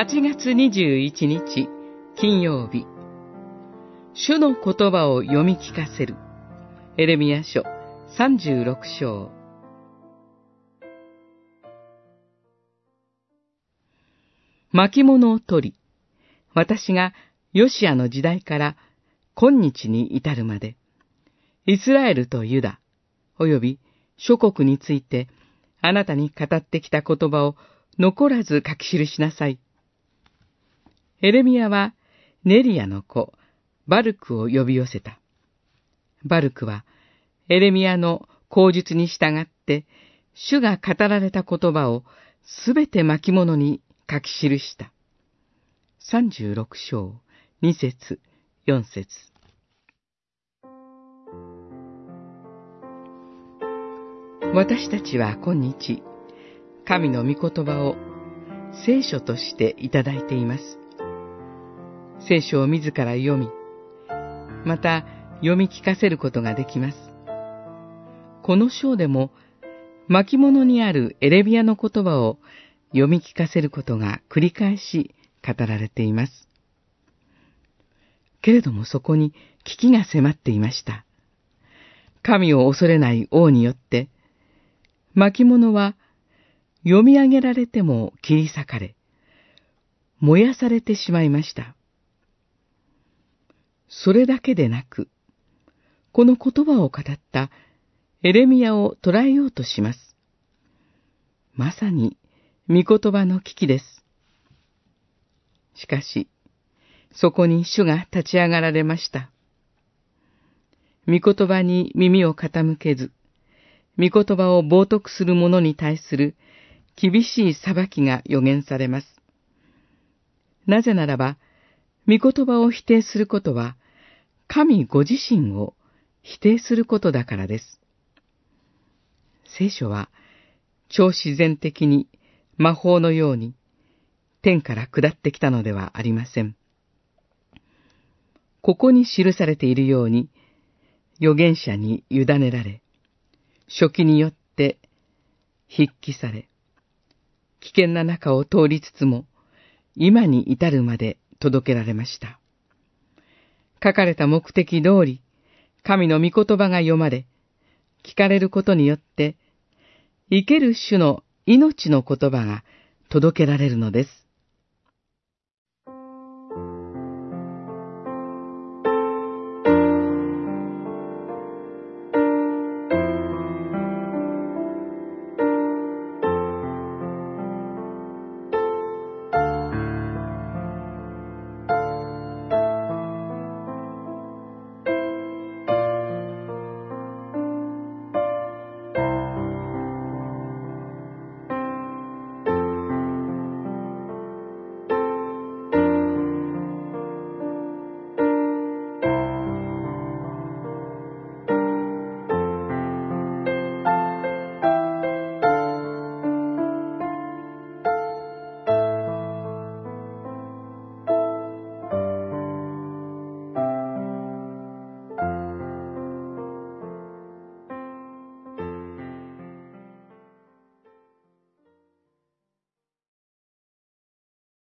8月21日金曜日。主の言葉を読み聞かせる。エレミア書36章。巻物を取り、私がヨシアの時代から今日に至るまで、イスラエルとユダ、及び諸国について、あなたに語ってきた言葉を残らず書き記しなさい。エレミアはネリアの子、バルクを呼び寄せた。バルクは、エレミアの口述に従って、主が語られた言葉をすべて巻物に書き記した。三十六章、二節、四節。私たちは今日、神の御言葉を聖書としていただいています。聖書を自ら読み、また読み聞かせることができます。この章でも、巻物にあるエレビアの言葉を読み聞かせることが繰り返し語られています。けれどもそこに危機が迫っていました。神を恐れない王によって、巻物は読み上げられても切り裂かれ、燃やされてしまいました。それだけでなく、この言葉を語ったエレミアを捉えようとします。まさに御言葉の危機です。しかし、そこに主が立ち上がられました。御言葉に耳を傾けず、御言葉を冒涜する者に対する厳しい裁きが予言されます。なぜならば、御言葉を否定することは、神ご自身を否定することだからです。聖書は、超自然的に魔法のように天から下ってきたのではありません。ここに記されているように、預言者に委ねられ、初期によって筆記され、危険な中を通りつつも、今に至るまで届けられました。書かれた目的通り、神の御言葉が読まれ、聞かれることによって、生ける種の命の言葉が届けられるのです。